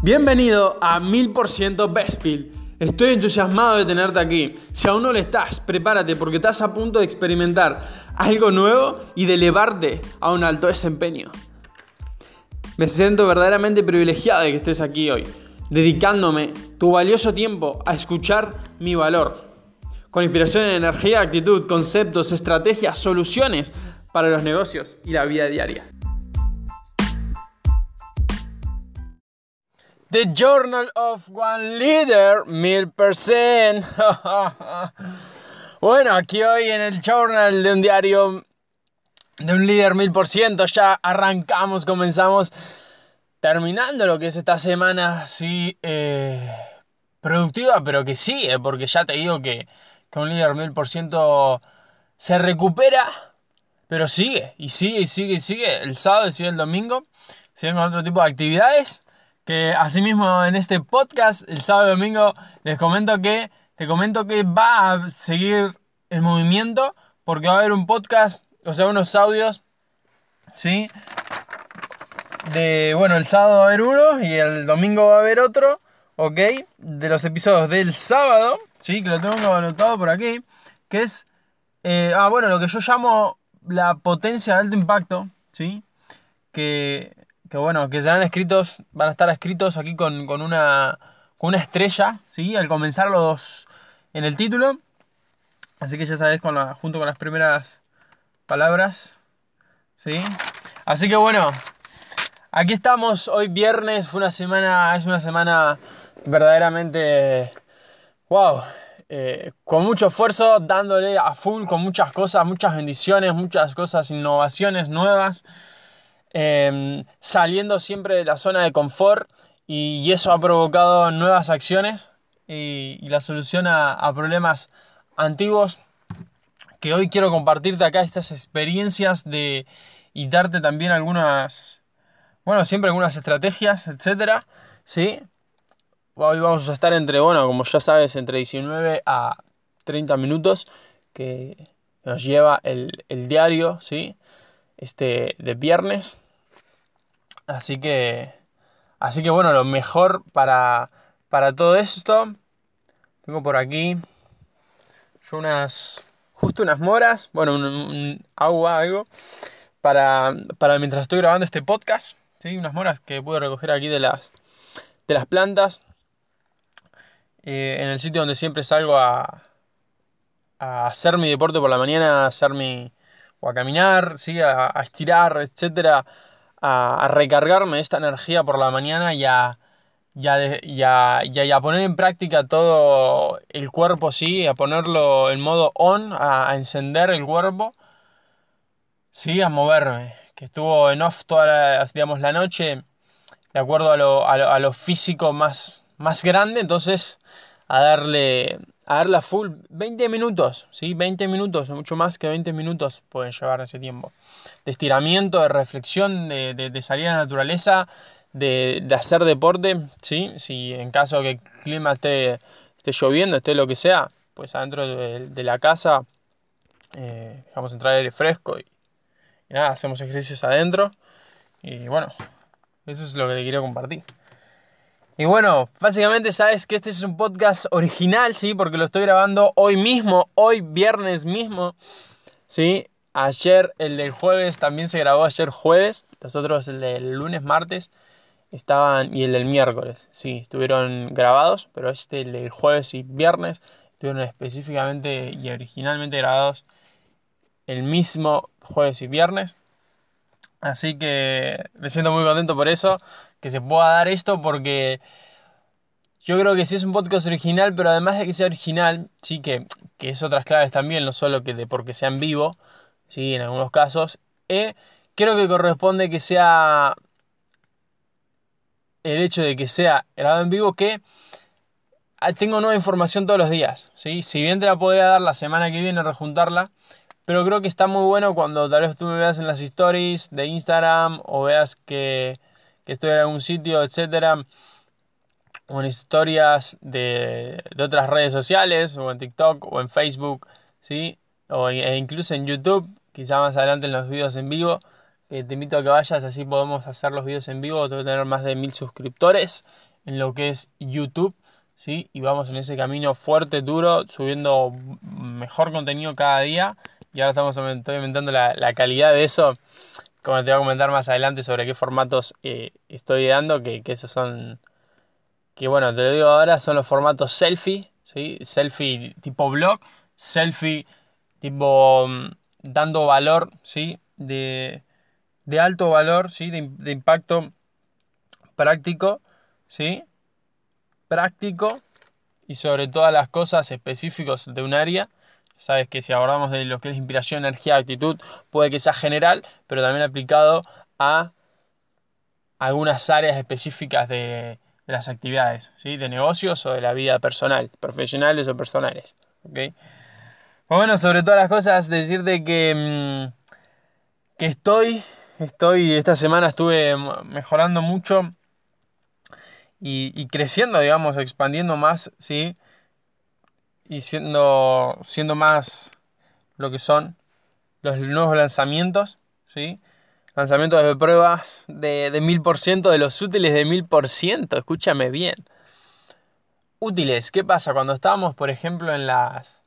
Bienvenido a 1000% Bestpill. Estoy entusiasmado de tenerte aquí. Si aún no lo estás, prepárate porque estás a punto de experimentar algo nuevo y de elevarte a un alto desempeño. Me siento verdaderamente privilegiado de que estés aquí hoy, dedicándome tu valioso tiempo a escuchar mi valor. Con inspiración en energía, actitud, conceptos, estrategias, soluciones para los negocios y la vida diaria. The Journal of One Leader, mil percent. bueno, aquí hoy en el Journal de un diario de un líder mil por ciento, ya arrancamos, comenzamos terminando lo que es esta semana, sí, eh, productiva, pero que sigue, porque ya te digo que, que un líder mil por ciento se recupera, pero sigue, y sigue, y sigue, y sigue, el sábado y sigue el domingo, siguen con otro tipo de actividades que asimismo en este podcast el sábado y domingo les comento que te comento que va a seguir el movimiento porque va a haber un podcast, o sea, unos audios, ¿sí? De, bueno, el sábado va a haber uno y el domingo va a haber otro, ¿ok? De los episodios del sábado, ¿sí? Que lo tengo anotado por aquí, que es, eh, ah, bueno, lo que yo llamo la potencia de alto impacto, ¿sí? Que que bueno, que serán escritos, van a estar escritos aquí con, una, con una estrella, ¿sí? Al comenzar los en el título. Así que ya sabéis, con la, junto con las primeras palabras, ¿sí? Así que bueno, aquí estamos, hoy viernes, fue una semana, es una semana verdaderamente, wow, eh, con mucho esfuerzo, dándole a full, con muchas cosas, muchas bendiciones, muchas cosas, innovaciones nuevas. Em, saliendo siempre de la zona de confort y, eso ha provocado nuevas acciones y, la solución a, problemas antiguos que hoy quiero compartirte acá estas experiencias de, y darte también algunas, bueno, siempre algunas estrategias, etcétera, ¿sí? Hoy vamos a estar entre, bueno, como ya sabes, entre 19 a 30 minutos que nos lleva el, el diario, ¿sí? Este, de viernes. Así que, así que bueno, lo mejor para, para todo esto, tengo por aquí yo unas, justo unas moras, bueno, un, agua, algo, para, para mientras estoy grabando este podcast, ¿sí? unas moras que puedo recoger aquí de las, de las plantas, eh, en el sitio donde siempre salgo a, a hacer mi deporte por la mañana, a hacer mi, o a caminar, ¿sí? a, estirar, etcétera, a, recargarme esta energía por la mañana y a, poner en práctica todo el cuerpo, ¿sí? a ponerlo en modo on, a, encender el cuerpo, ¿sí? a moverme, que estuvo en off toda la, digamos, la noche, de acuerdo a lo, a lo, físico más, más grande, entonces a darle, a full 20 minutos, ¿sí? 20 minutos, mucho más que 20 minutos pueden llevar ese tiempo. De estiramiento, de reflexión, de, de, salir a la naturaleza, de, de, hacer deporte, ¿sí? Si en caso que el clima esté, esté lloviendo, esté lo que sea, pues adentro de, la casa eh, dejamos entrar aire fresco y, y nada, hacemos ejercicios adentro. Y bueno, eso es lo que te quiero compartir. Y bueno, básicamente sabes que este es un podcast original, ¿sí? Porque lo estoy grabando hoy mismo, hoy viernes mismo, ¿sí? Ayer, el del jueves, también se grabó ayer jueves. Los otros, el del lunes, martes, estaban, y el del miércoles, sí, estuvieron grabados. Pero este, el del jueves y viernes, estuvieron específicamente y originalmente grabados el mismo jueves y viernes. Así que me siento muy contento por eso que se pueda dar esto porque yo creo que sí es un podcast original, pero además de que sea original, sí que, es otras claves también, no solo que de porque sea en vivo, sí, en algunos casos, eh, creo que corresponde que sea el hecho de que sea grabado en vivo que ah, tengo nueva información todos los días, ¿sí? Si bien te la podría dar la semana que viene, rejuntarla, pero creo que está muy bueno cuando tal vez tú me veas en las stories de Instagram o veas que que estoy en algún sitio, etcétera, o en historias de, otras redes sociales, o en TikTok, o en Facebook, ¿sí? O e incluso en YouTube, quizá más adelante en los videos en vivo. te invito a que vayas, así podemos hacer los videos en vivo. Tengo que tener más de mil suscriptores en lo que es YouTube, ¿sí? Y vamos en ese camino fuerte, duro, subiendo mejor contenido cada día. Y ahora estamos aumentando la, la calidad de eso como te voy a comentar más adelante sobre qué formatos eh, estoy dando, que, que, esos son, que bueno, te lo digo ahora, son los formatos selfie, ¿sí? Selfie tipo blog, selfie tipo mm, dando valor, ¿sí? De, de alto valor, ¿sí? De, de, impacto práctico, ¿sí? Práctico y sobre todas las cosas específicas de un área Sabes que si abordamos de lo que es inspiración, energía, actitud, puede que sea general, pero también aplicado a algunas áreas específicas de, las actividades, ¿sí? de negocios o de la vida personal, profesionales o personales. ¿okay? Pues bueno, sobre todas las cosas, decirte que, mm, que estoy, estoy, esta semana estuve mejorando mucho y, y creciendo, digamos, expandiendo más, ¿sí? Y siendo, siendo más lo que son los nuevos lanzamientos, ¿sí? Lanzamientos de pruebas de, de 1000%, de los útiles de 1000%, escúchame bien. Útiles, ¿qué pasa? Cuando estábamos, por ejemplo, en las...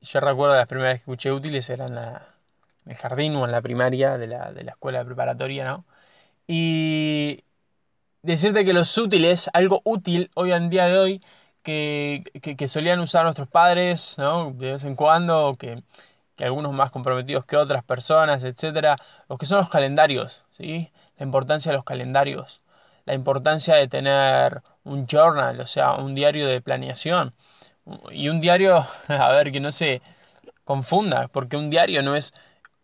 Yo recuerdo las primeras que escuché útiles eran en, el jardín o en la primaria de la, de la escuela preparatoria, ¿no? Y decirte que los útiles, algo útil hoy en día de hoy, que, solían usar nuestros padres, ¿no? De vez en cuando, que, algunos más comprometidos que otras personas, etc. Los que son los calendarios, ¿sí? La importancia de los calendarios, la importancia de tener un journal, o sea, un diario de planeación. Y un diario, a ver, que no se confunda, porque un diario no es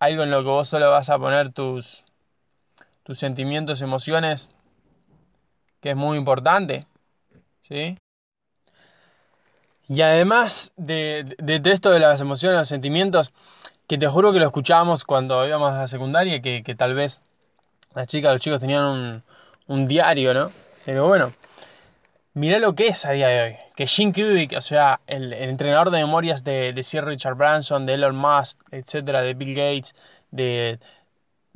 algo en lo que vos solo vas a poner tus, tus sentimientos, emociones, que es muy importante, ¿sí? Y además de, de, esto de las emociones, los sentimientos, que te juro que lo escuchábamos cuando íbamos a secundaria, que, que tal vez las chicas, los chicos tenían un, un, diario, ¿no? Pero bueno, mirá lo que es a día de hoy. Que Jim Kubick, o sea, el, el entrenador de memorias de, de, Sir Richard Branson, de Elon Musk, etcétera, de Bill Gates, de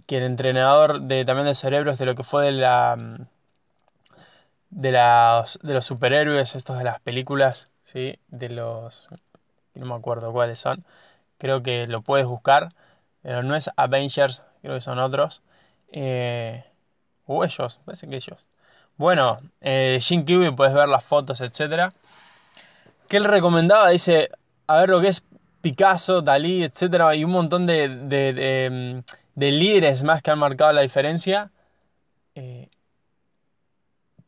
que el entrenador de, también de cerebros de lo que fue de la de, de los superhéroes, estos de las películas, ¿sí? De los... no me acuerdo cuáles son. Creo que lo puedes buscar. Pero no es Avengers, creo que son otros. Eh, o ellos, parece que ellos. Bueno, eh, Jim Cuban, puedes ver las fotos, etc. Que él recomendaba, dice, a ver lo que es Picasso, Dalí, etc. Y un montón de, de, de, líderes más que han marcado la diferencia. Eh,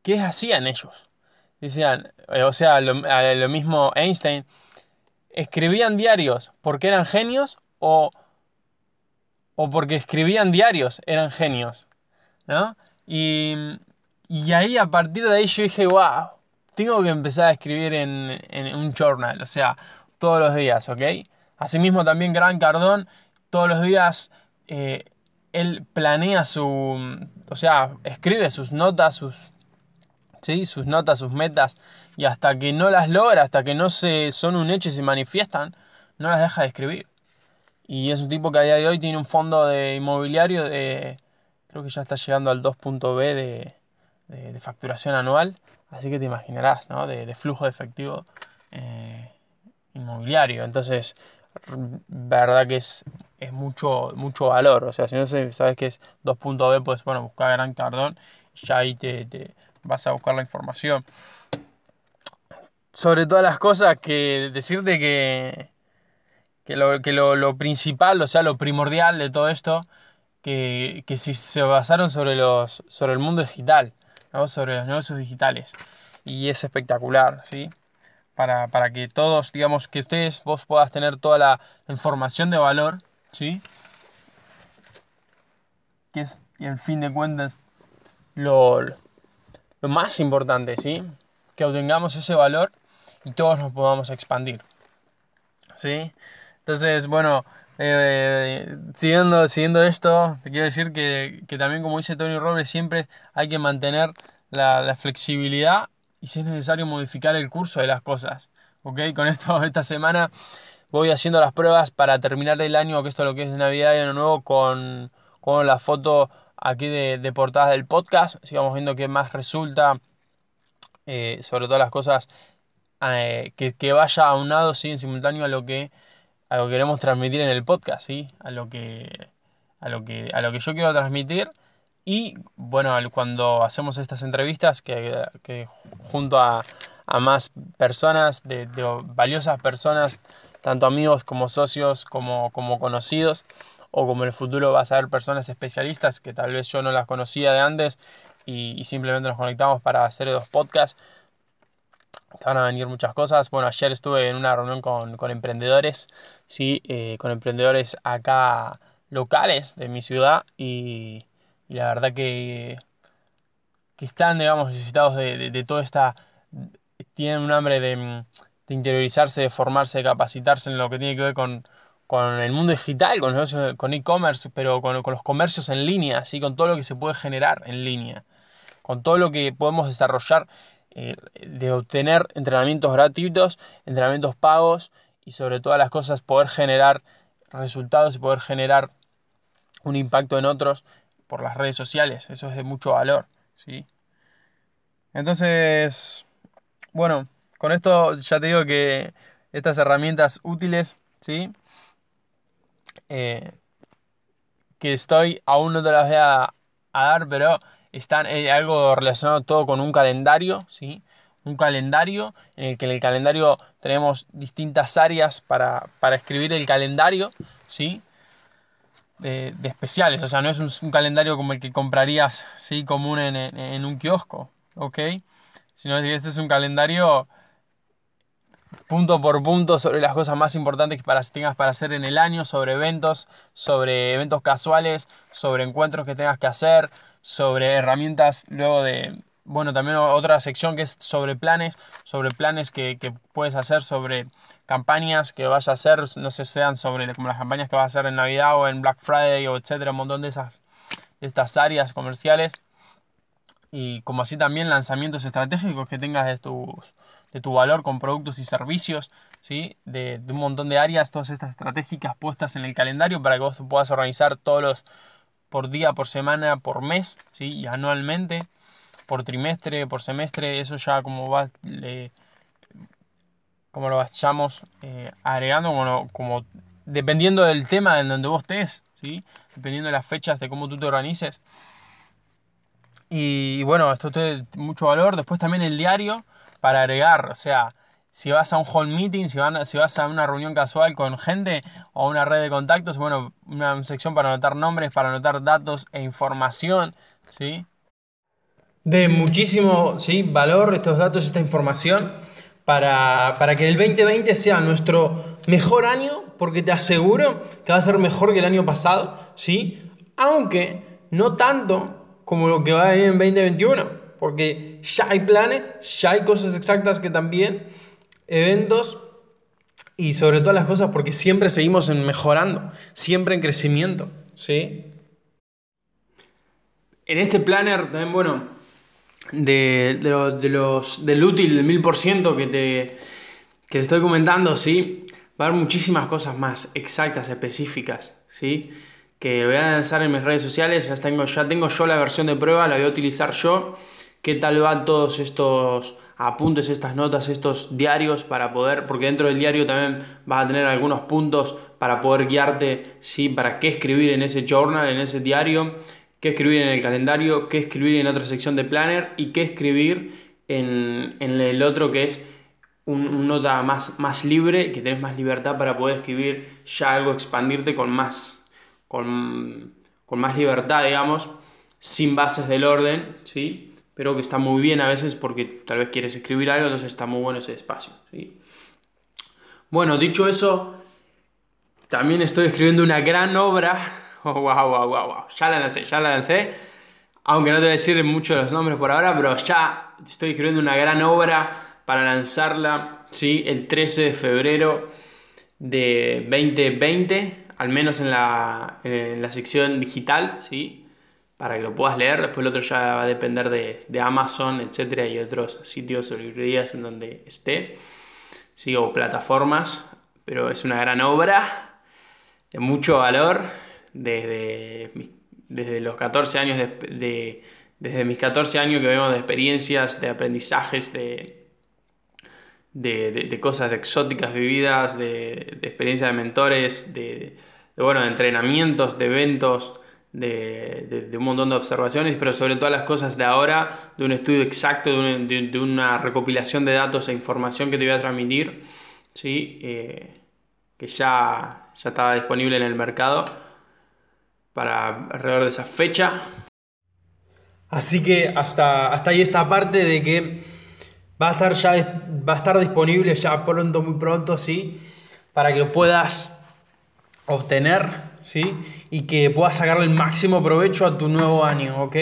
¿Qué hacían ellos? Decían, eh, o sea, lo, mismo Einstein, escribían diarios porque eran genios o, o porque escribían diarios eran genios, ¿no? Y, y, ahí a partir de ahí yo dije, wow, tengo que empezar a escribir en, en un journal, o sea, todos los días, ¿ok? Asimismo también Gran Cardón, todos los días eh, él planea su, o sea, escribe sus notas, sus ¿sí? sus notas, sus metas, y hasta que no las logra, hasta que no se, son un hecho y se manifiestan, no las deja de escribir. Y es un tipo que a día de hoy tiene un fondo de inmobiliario de, creo que ya está llegando al 2.b de, de, facturación anual, así que te imaginarás, ¿no? De, flujo de efectivo eh, inmobiliario. Entonces, verdad que es, es mucho, mucho valor. O sea, si no sabes que es 2.b, pues bueno, buscar Gran Cardón, ya ahí te vas a buscar la información. Sobre todas las cosas, que decirte que, que, lo, que lo, principal, o sea, lo primordial de todo esto, que, que si se basaron sobre, los, sobre el mundo digital, sobre los negocios digitales. Y es espectacular, ¿sí? Para, para, que todos, digamos, que ustedes, vos puedas tener toda la información de valor, ¿sí? Que es, y en fin de cuentas, lo, lo más importante, ¿sí? Que obtengamos ese valor y todos nos podamos expandir. ¿Sí? Entonces, bueno, eh, siguiendo, siguiendo esto, te quiero decir que, también, como dice Tony Robles, siempre hay que mantener la, flexibilidad y si es necesario modificar el curso de las cosas. ¿Ok? Con esto, esta semana voy haciendo las pruebas para terminar el año, que esto es lo que es de Navidad y Año Nuevo, con, con la foto aquí de, portada del podcast. Si vamos viendo qué más resulta eh, sobre todas las cosas, eh, que, que, vaya aunado, ¿sí? en simultáneo a lo que a lo que queremos transmitir en el podcast, ¿sí? a, lo que, a, lo que, a lo que yo quiero transmitir. Y bueno, cuando hacemos estas entrevistas, que, que junto a, a, más personas, de, de, valiosas personas, tanto amigos como socios, como, como conocidos, o como en el futuro vas a ver personas especialistas que tal vez yo no las conocía de antes y, simplemente nos conectamos para hacer dos podcasts. van a venir muchas cosas. Bueno, ayer estuve en una reunión con, con emprendedores, sí, eh, con emprendedores acá locales de mi ciudad y, y la verdad que, que están, digamos, necesitados de, de, de toda esta... Tienen un hambre de, de interiorizarse, de formarse, de capacitarse en lo que tiene que ver con, con el mundo digital, con e-commerce, pero con, con, los comercios en línea, ¿sí? con todo lo que se puede generar en línea, con todo lo que podemos desarrollar, eh, de obtener entrenamientos gratuitos, entrenamientos pagos y sobre todas las cosas poder generar resultados y poder generar un impacto en otros por las redes sociales. Eso es de mucho valor. ¿sí? Entonces, bueno, con esto ya te digo que estas herramientas útiles, ¿sí? Eh, que estoy, aún no te las voy a, a dar, pero están eh, algo relacionado todo con un calendario, ¿sí? Un calendario en el que en el calendario tenemos distintas áreas para, para escribir el calendario, ¿sí? De, de, especiales, o sea, no es un, calendario como el que comprarías, ¿sí? Común en, en, en un kiosco, ¿ok? Sino que este es un calendario punto por punto sobre las cosas más importantes que para, tengas para hacer en el año, sobre eventos, sobre eventos casuales, sobre encuentros que tengas que hacer, sobre herramientas luego de, bueno, también otra sección que es sobre planes, sobre planes que, que puedes hacer, sobre campañas que vas a hacer, no sé, sean sobre como las campañas que vas a hacer en Navidad o en Black Friday o etcétera, un montón de esas, de estas áreas comerciales. Y como así también lanzamientos estratégicos que tengas de tus de tu valor con productos y servicios, ¿sí? De, un montón de áreas, todas estas estratégicas puestas en el calendario para que vos puedas organizar todos los por día, por semana, por mes, ¿sí? Y anualmente, por trimestre, por semestre, eso ya como va, le, como lo vayamos eh, agregando, como, como, dependiendo del tema en donde vos estés, ¿sí? Dependiendo de las fechas de cómo tú te organices. Y, bueno, esto tiene mucho valor. Después también el diario para agregar, o sea, si vas a un hall meeting, si, vas a una reunión casual con gente o una red de contactos, bueno, una sección para anotar nombres, para anotar datos e información, ¿sí? De muchísimo ¿sí? valor estos datos, esta información, para, para que el 2020 sea nuestro mejor año, porque te aseguro que va a ser mejor que el año pasado, ¿sí? Aunque no tanto como lo que va a venir en 2021 porque ya hay planes, ya hay cosas exactas que también, eventos y sobre todas las cosas porque siempre seguimos en mejorando, siempre en crecimiento, ¿sí? En este planner también, bueno, de, de, lo, de los, del útil del 1000% que te, que te estoy comentando, ¿sí? Va a haber muchísimas cosas más exactas, específicas, ¿sí? Que voy a lanzar en mis redes sociales, ya tengo, ya tengo yo la versión de prueba, la voy a utilizar yo qué tal van todos estos apuntes, estas notas, estos diarios para poder, porque dentro del diario también vas a tener algunos puntos para poder guiarte, ¿sí? Para qué escribir en ese journal, en ese diario, qué escribir en el calendario, qué escribir en otra sección de planner y qué escribir en, en el otro que es un, nota más, más libre, que tenés más libertad para poder escribir ya algo, expandirte con más, con, con más libertad, digamos, sin bases del orden, ¿sí? Pero que está muy bien a veces porque tal vez quieres escribir algo, entonces está muy bueno ese espacio. ¿sí? Bueno, dicho eso, también estoy escribiendo una gran obra. Wow, wow, wow, wow. Ya la lancé, ya la lancé. Aunque no te voy a decir mucho los nombres por ahora, pero ya estoy escribiendo una gran obra para lanzarla ¿sí? el 13 de febrero de 2020, al menos en la, en la sección digital, ¿sí? Para que lo puedas leer. Después el otro ya va a depender de, de Amazon, etcétera, y otros sitios o librerías en donde esté. Sigo plataformas, pero es una gran obra de mucho valor. Desde, desde los 14 años de, de, desde mis 14 años que vengo de experiencias, de aprendizajes, de, de, cosas exóticas vividas, de, experiencias de mentores, de, bueno, de entrenamientos, de eventos, de, un montón de observaciones, pero sobre todas las cosas de ahora, de un estudio exacto, de, una recopilación de datos e información que te voy a transmitir, ¿sí? Eh, que ya, ya estaba disponible en el mercado para alrededor de esa fecha. Así que hasta, hasta ahí esta parte de que va a estar ya va a estar disponible ya pronto, muy pronto, ¿sí? Para que lo puedas obtener, ¿sí? Y que puedas sacarle el máximo provecho a tu nuevo año, ¿ok?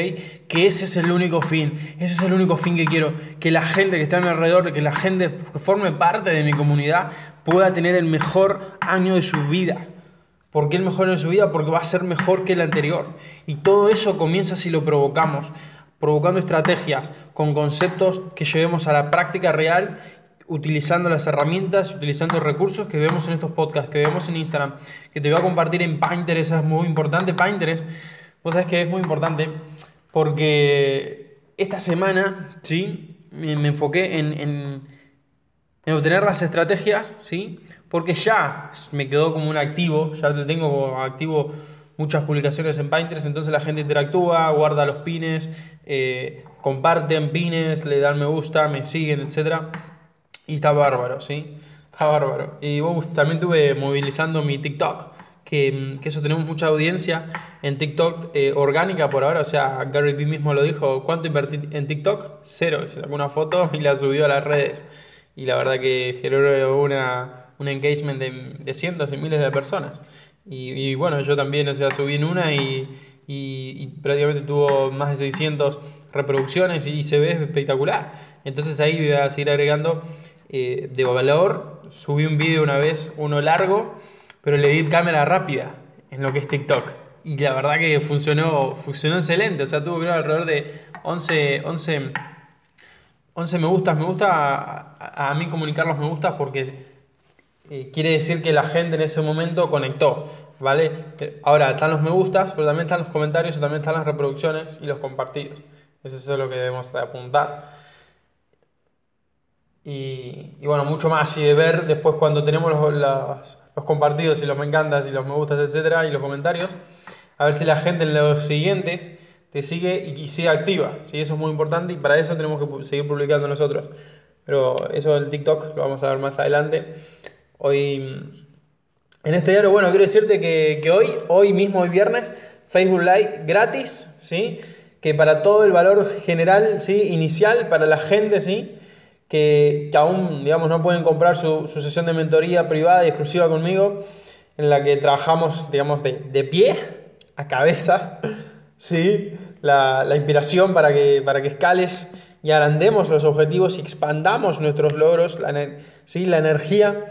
Que ese es el único fin, ese es el único fin que quiero, que la gente que está a mi alrededor, que la gente que forme parte de mi comunidad pueda tener el mejor año de su vida. ¿Por qué el mejor año de su vida? Porque va a ser mejor que el anterior. Y todo eso comienza si lo provocamos, provocando estrategias con conceptos que llevemos a la práctica real utilizando las herramientas, utilizando recursos que vemos en estos podcasts, que vemos en Instagram, que te voy a compartir en Pinterest, es muy importante. Pinterest, vos que es muy importante porque esta semana, ¿sí? Me, enfoqué en, en, obtener las estrategias, ¿sí? Porque ya me quedó como un activo, ya te tengo como activo muchas publicaciones en Pinterest, entonces la gente interactúa, guarda los pines, eh, comparten pines, le dan me gusta, me siguen, etcétera y está bárbaro, ¿sí? Está bárbaro. Y vos también estuve movilizando mi TikTok, que, que, eso tenemos mucha audiencia en TikTok eh, orgánica por ahora. O sea, Gary Vee mismo lo dijo, ¿cuánto invertí en TikTok? Cero. Se sacó una foto y la subió a las redes. Y la verdad que generó una, un engagement de, de cientos y miles de personas. Y, y, bueno, yo también, o sea, subí en una y, y, prácticamente tuvo más de 600 reproducciones y se ve espectacular. Entonces ahí voy a seguir agregando eh, de valor. Subí un vídeo una vez, uno largo, pero le di cámara rápida en lo que es TikTok. Y la verdad que funcionó, funcionó excelente. O sea, tuvo creo alrededor de 11, 11, 11 me gustas. Me gusta a, mí comunicar los me gustas porque eh, quiere decir que la gente en ese momento conectó. ¿Vale? Ahora están los me gustas, pero también están los comentarios y también están las reproducciones y los compartidos. Eso es lo que debemos de apuntar. Y, bueno, mucho más. Y de ver después cuando tenemos los, los, compartidos y los me encantas y los me gustas, etcétera, y los comentarios, a ver si la gente en los siguientes te sigue y, sigue activa. ¿sí? Eso es muy importante y para eso tenemos que seguir publicando nosotros. Pero eso del TikTok lo vamos a ver más adelante. Hoy, en este diario, bueno, quiero decirte que, que hoy, hoy mismo, hoy viernes, Facebook Live gratis, ¿sí? Que para todo el valor general, ¿sí? Inicial, para la gente, ¿sí? Que, aún, digamos, no pueden comprar su, sesión de mentoría privada y exclusiva conmigo, en la que trabajamos, digamos, de, pie a cabeza, ¿sí? La, inspiración para que, para que escales y agrandemos los objetivos y expandamos nuestros logros, la, ¿sí? la energía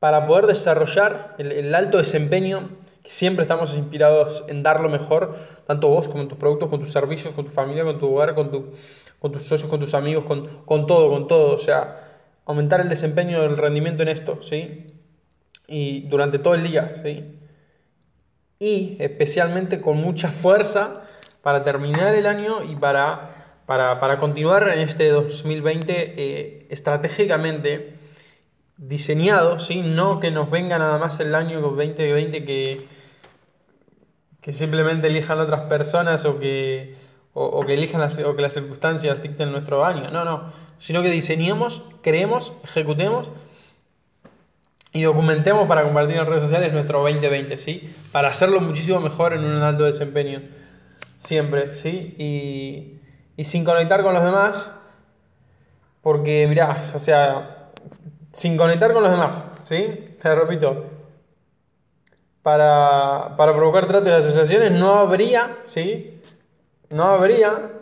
para poder desarrollar el, el, alto desempeño siempre estamos inspirados en dar lo mejor, tanto vos como en tus productos, con tus servicios, con tu familia, con tu hogar, con tu, con tus socios, con tus amigos, con, con todo, con todo. O sea, aumentar el desempeño, el rendimiento en esto, ¿sí? Y durante todo el día, ¿sí? Y especialmente con mucha fuerza para terminar el año y para, para, para continuar en este 2020 eh, estratégicamente diseñado, ¿sí? No que nos venga nada más el año 2020 que, que simplemente elijan otras personas o que o, que elijan las, o que las circunstancias dicten nuestro año. No, no. Sino que diseñemos, creemos, ejecutemos y documentemos para compartir en redes sociales nuestro 2020, ¿sí? Para hacerlo muchísimo mejor en un alto desempeño. Siempre, ¿sí? Y, y sin conectar con los demás, porque mirá, o sea, sin conectar con los demás, ¿sí? Te repito, para, para provocar tratos de asociaciones no habría, ¿sí? no habría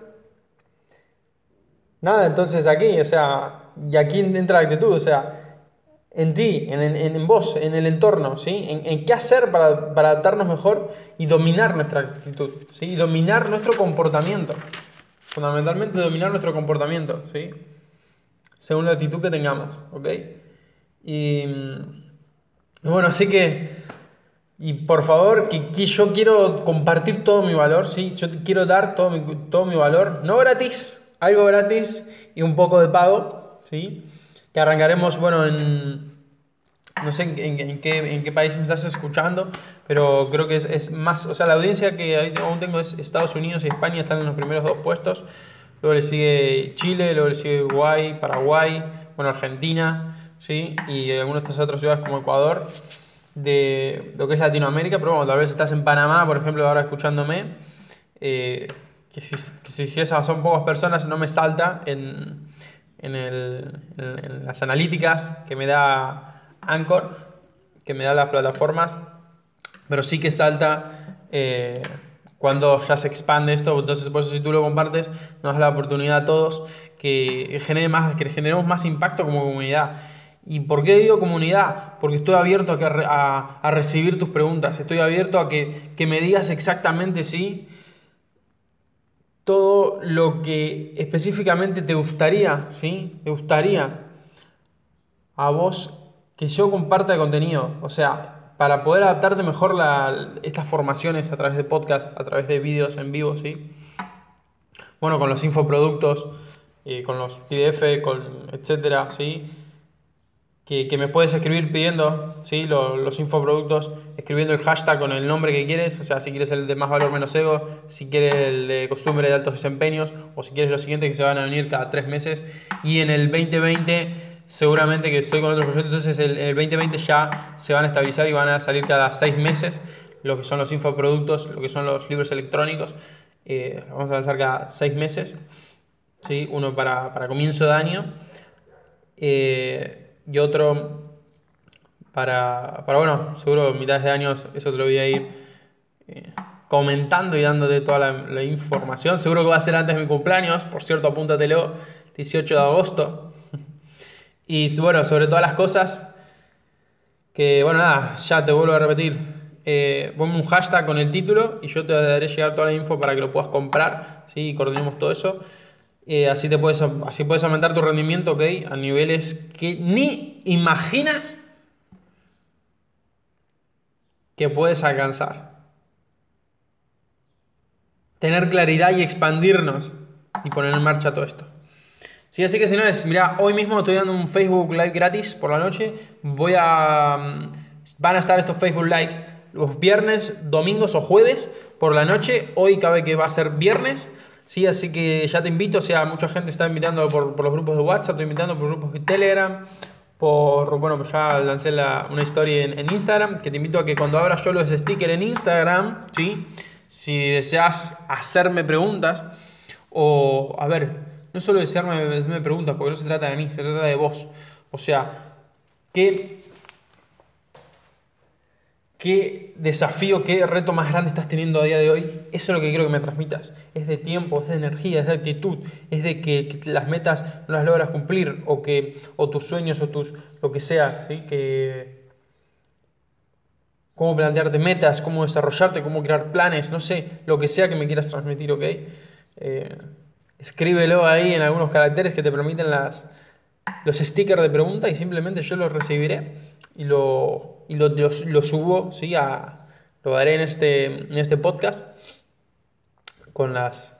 nada entonces aquí, o sea, y aquí entra la actitud, o sea, en ti, en, en, vos, en el entorno, ¿sí? En, qué hacer para, para, adaptarnos mejor y dominar nuestra actitud, ¿sí? Y dominar nuestro comportamiento. Fundamentalmente dominar nuestro comportamiento, ¿sí? Según la actitud que tengamos, ¿ok? Y bueno, así que Y por favor, que, que yo quiero compartir todo mi valor, ¿sí? Yo te quiero dar todo mi, todo mi valor, no gratis, algo gratis y un poco de pago, ¿sí? Que arrancaremos, bueno, en... No sé en, en, qué, en qué país me estás escuchando, pero creo que es, es, más, o sea, la audiencia que aún tengo es Estados Unidos y España, están en los primeros dos puestos. Luego le sigue Chile, luego le sigue Uruguay, Paraguay, bueno, Argentina, ¿sí? Y algunas otras ciudades como Ecuador de lo que es Latinoamérica, pero bueno, tal vez estás en Panamá, por ejemplo, ahora escuchándome, eh, que, si, esas son pocas personas no me salta en, en, el, en, las analíticas que me da Anchor, que me da las plataformas, pero sí que salta eh, cuando ya se expande esto, entonces por eso si tú lo compartes, nos da la oportunidad a todos que, genere más, que generemos más impacto como comunidad. ¿Y por qué digo comunidad? Porque estoy abierto a, a, recibir tus preguntas, estoy abierto a que, que, me digas exactamente sí todo lo que específicamente te gustaría, ¿sí? Te gustaría a vos que yo comparta contenido, o sea, para poder adaptarte mejor la, estas formaciones a través de podcast, a través de vídeos en vivo, ¿sí? Bueno, con los infoproductos, eh, con los PDF, con etcétera, ¿sí? Que, que, me puedes escribir pidiendo ¿sí? los, los, infoproductos, escribiendo el hashtag con el nombre que quieres, o sea, si quieres el de más valor menos ego, si quieres el de costumbre de altos desempeños, o si quieres lo siguiente que se van a venir cada tres meses. Y en el 2020, seguramente que estoy con otro proyecto, entonces el, el 2020 ya se van a estabilizar y van a salir cada seis meses lo que son los infoproductos, lo que son los libros electrónicos. Eh, vamos a lanzar cada seis meses, ¿sí? uno para, para comienzo de año. Eh, y otro para, para, bueno, seguro mitad de años, eso te lo voy a ir eh, comentando y dándote toda la, información. Seguro que va a ser antes de mi cumpleaños, por cierto, apúntatelo, 18 de agosto. Y bueno, sobre todas las cosas, que bueno, nada, ya te vuelvo a repetir. Eh, ponme un hashtag con el título y yo te daré llegar toda la info para que lo puedas comprar, ¿sí? y coordinemos todo eso. Eh, así, te puedes, así puedes aumentar tu rendimiento, ¿ok? A niveles que ni imaginas que puedes alcanzar. Tener claridad y expandirnos y poner en marcha todo esto. Sí, así que señores, mira, hoy mismo estoy dando un Facebook Live gratis por la noche. Voy a... Mm, van a estar estos Facebook Lives los viernes, domingos o jueves por la noche. Hoy cabe que va a ser viernes. Sí, así que ya te invito, o sea, mucha gente está invitando por, por los grupos de WhatsApp, estoy invitando por grupos de Telegram, por, bueno, pues ya lancé la, una historia en, en, Instagram, que te invito a que cuando abras yo los stickers en Instagram, ¿sí? Si deseas hacerme preguntas, o, a ver, no solo desearme preguntas, porque no se trata de mí, se trata de vos. O sea, ¿qué qué desafío, qué reto más grande estás teniendo a día de hoy, eso es lo que quiero que me transmitas. Es de tiempo, es de energía, es de actitud, es de que, las metas no las logras cumplir o que o tus sueños o tus lo que sea, ¿sí? Que cómo plantearte metas, cómo desarrollarte, cómo crear planes, no sé, lo que sea que me quieras transmitir, ¿ok? Eh, escríbelo ahí en algunos caracteres que te permiten las, los stickers de pregunta y simplemente yo los recibiré y lo, y lo, subo, ¿sí? A, lo daré en este, en este podcast con las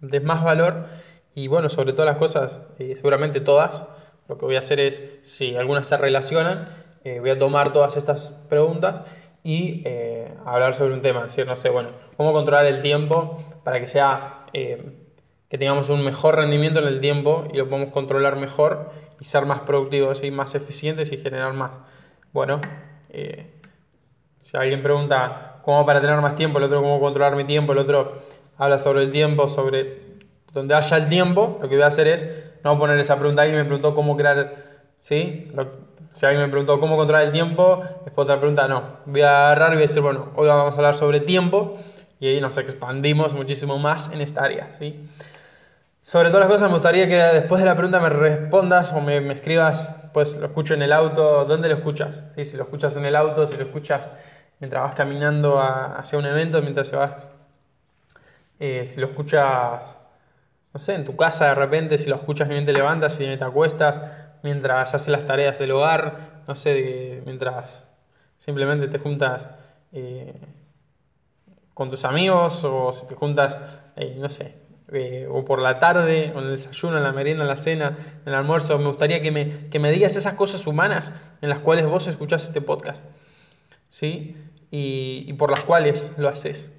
de más valor y bueno, sobre todas las cosas, eh, seguramente todas, lo que voy a hacer es, si algunas se relacionan, eh, voy a tomar todas estas preguntas y eh, hablar sobre un tema, decir, no sé, bueno, cómo controlar el tiempo para que sea, que tengamos un mejor rendimiento en el tiempo y lo podemos controlar mejor y ser más productivos y más eficientes y generar más. Bueno, eh, si alguien pregunta cómo para tener más tiempo, el otro cómo controlar mi tiempo, el otro habla sobre el tiempo, sobre donde haya el tiempo, lo que voy a hacer es no poner esa pregunta. Alguien me preguntó cómo crear, ¿sí? si alguien me preguntó cómo controlar el tiempo, después otra pregunta, no. Voy a agarrar y voy a decir, bueno, hoy vamos a hablar sobre tiempo y ahí nos expandimos muchísimo más en esta área, ¿sí? Sobre todas las cosas, me gustaría que después de la pregunta me respondas o me, escribas, pues lo escucho en el auto, ¿dónde lo escuchas? Si lo escuchas en el auto, si lo escuchas mientras vas caminando hacia un evento, mientras vas, eh, si lo escuchas, no sé, en tu casa de repente, si lo escuchas mientras te levantas, si te acuestas, mientras haces las tareas del hogar, no sé, mientras simplemente te juntas eh, con tus amigos o si te juntas, eh, no sé, eh, o por la tarde, o en el desayuno, en la merienda, en la cena, en el almuerzo. Me gustaría que me, que me digas esas cosas humanas en las cuales vos escuchás este podcast. ¿Sí? Y, y por las cuales lo haces.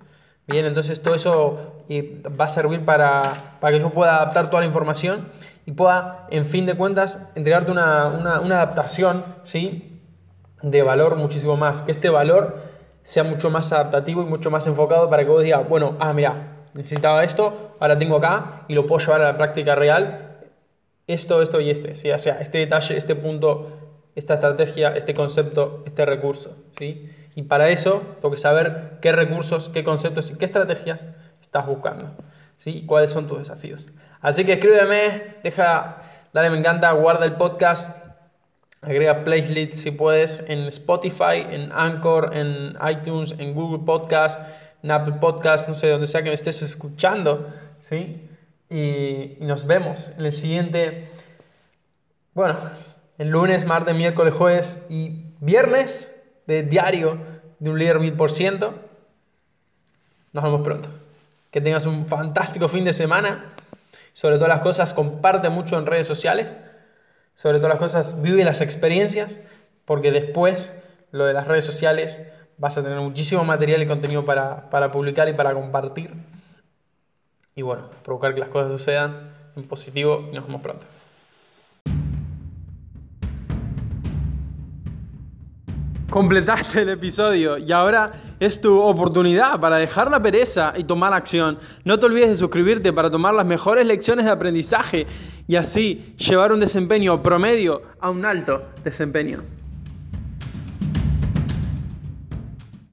Bien, entonces todo eso va a servir para, para, que yo pueda adaptar toda la información y pueda, en fin de cuentas, entregarte una, una, una adaptación ¿sí? de valor muchísimo más. Que este valor sea mucho más adaptativo y mucho más enfocado para que vos digas, bueno, ah, mira, necesitaba esto, ahora tengo acá y lo puedo llevar a la práctica real, esto, esto y este, ¿sí? o sea, este detalle, este punto, esta estrategia, este concepto, este recurso. ¿sí? Y para eso tengo que saber qué recursos, qué conceptos y qué estrategias estás buscando. ¿sí? Y cuáles son tus desafíos. Así que escríbeme, deja, dale me encanta, guarda el podcast, agrega playlist si puedes en Spotify, en Anchor, en iTunes, en Google Podcast en Apple Podcast, no sé, donde sea que me estés escuchando, ¿sí? Y, nos vemos en el siguiente, bueno, el lunes, martes, miércoles, jueves y viernes de diario de un líder mil por ciento. Nos vemos pronto. Que tengas un fantástico fin de semana. Sobre todas las cosas, comparte mucho en redes sociales. Sobre todas las cosas, vive las experiencias, porque después lo de las redes sociales vas a tener muchísimo material y contenido para, para publicar y para compartir. Y bueno, provocar que las cosas sucedan en positivo y nos vemos pronto. Completaste el episodio y ahora es tu oportunidad para dejar la pereza y tomar acción. No te olvides de suscribirte para tomar las mejores lecciones de aprendizaje y así llevar un desempeño promedio a un alto desempeño.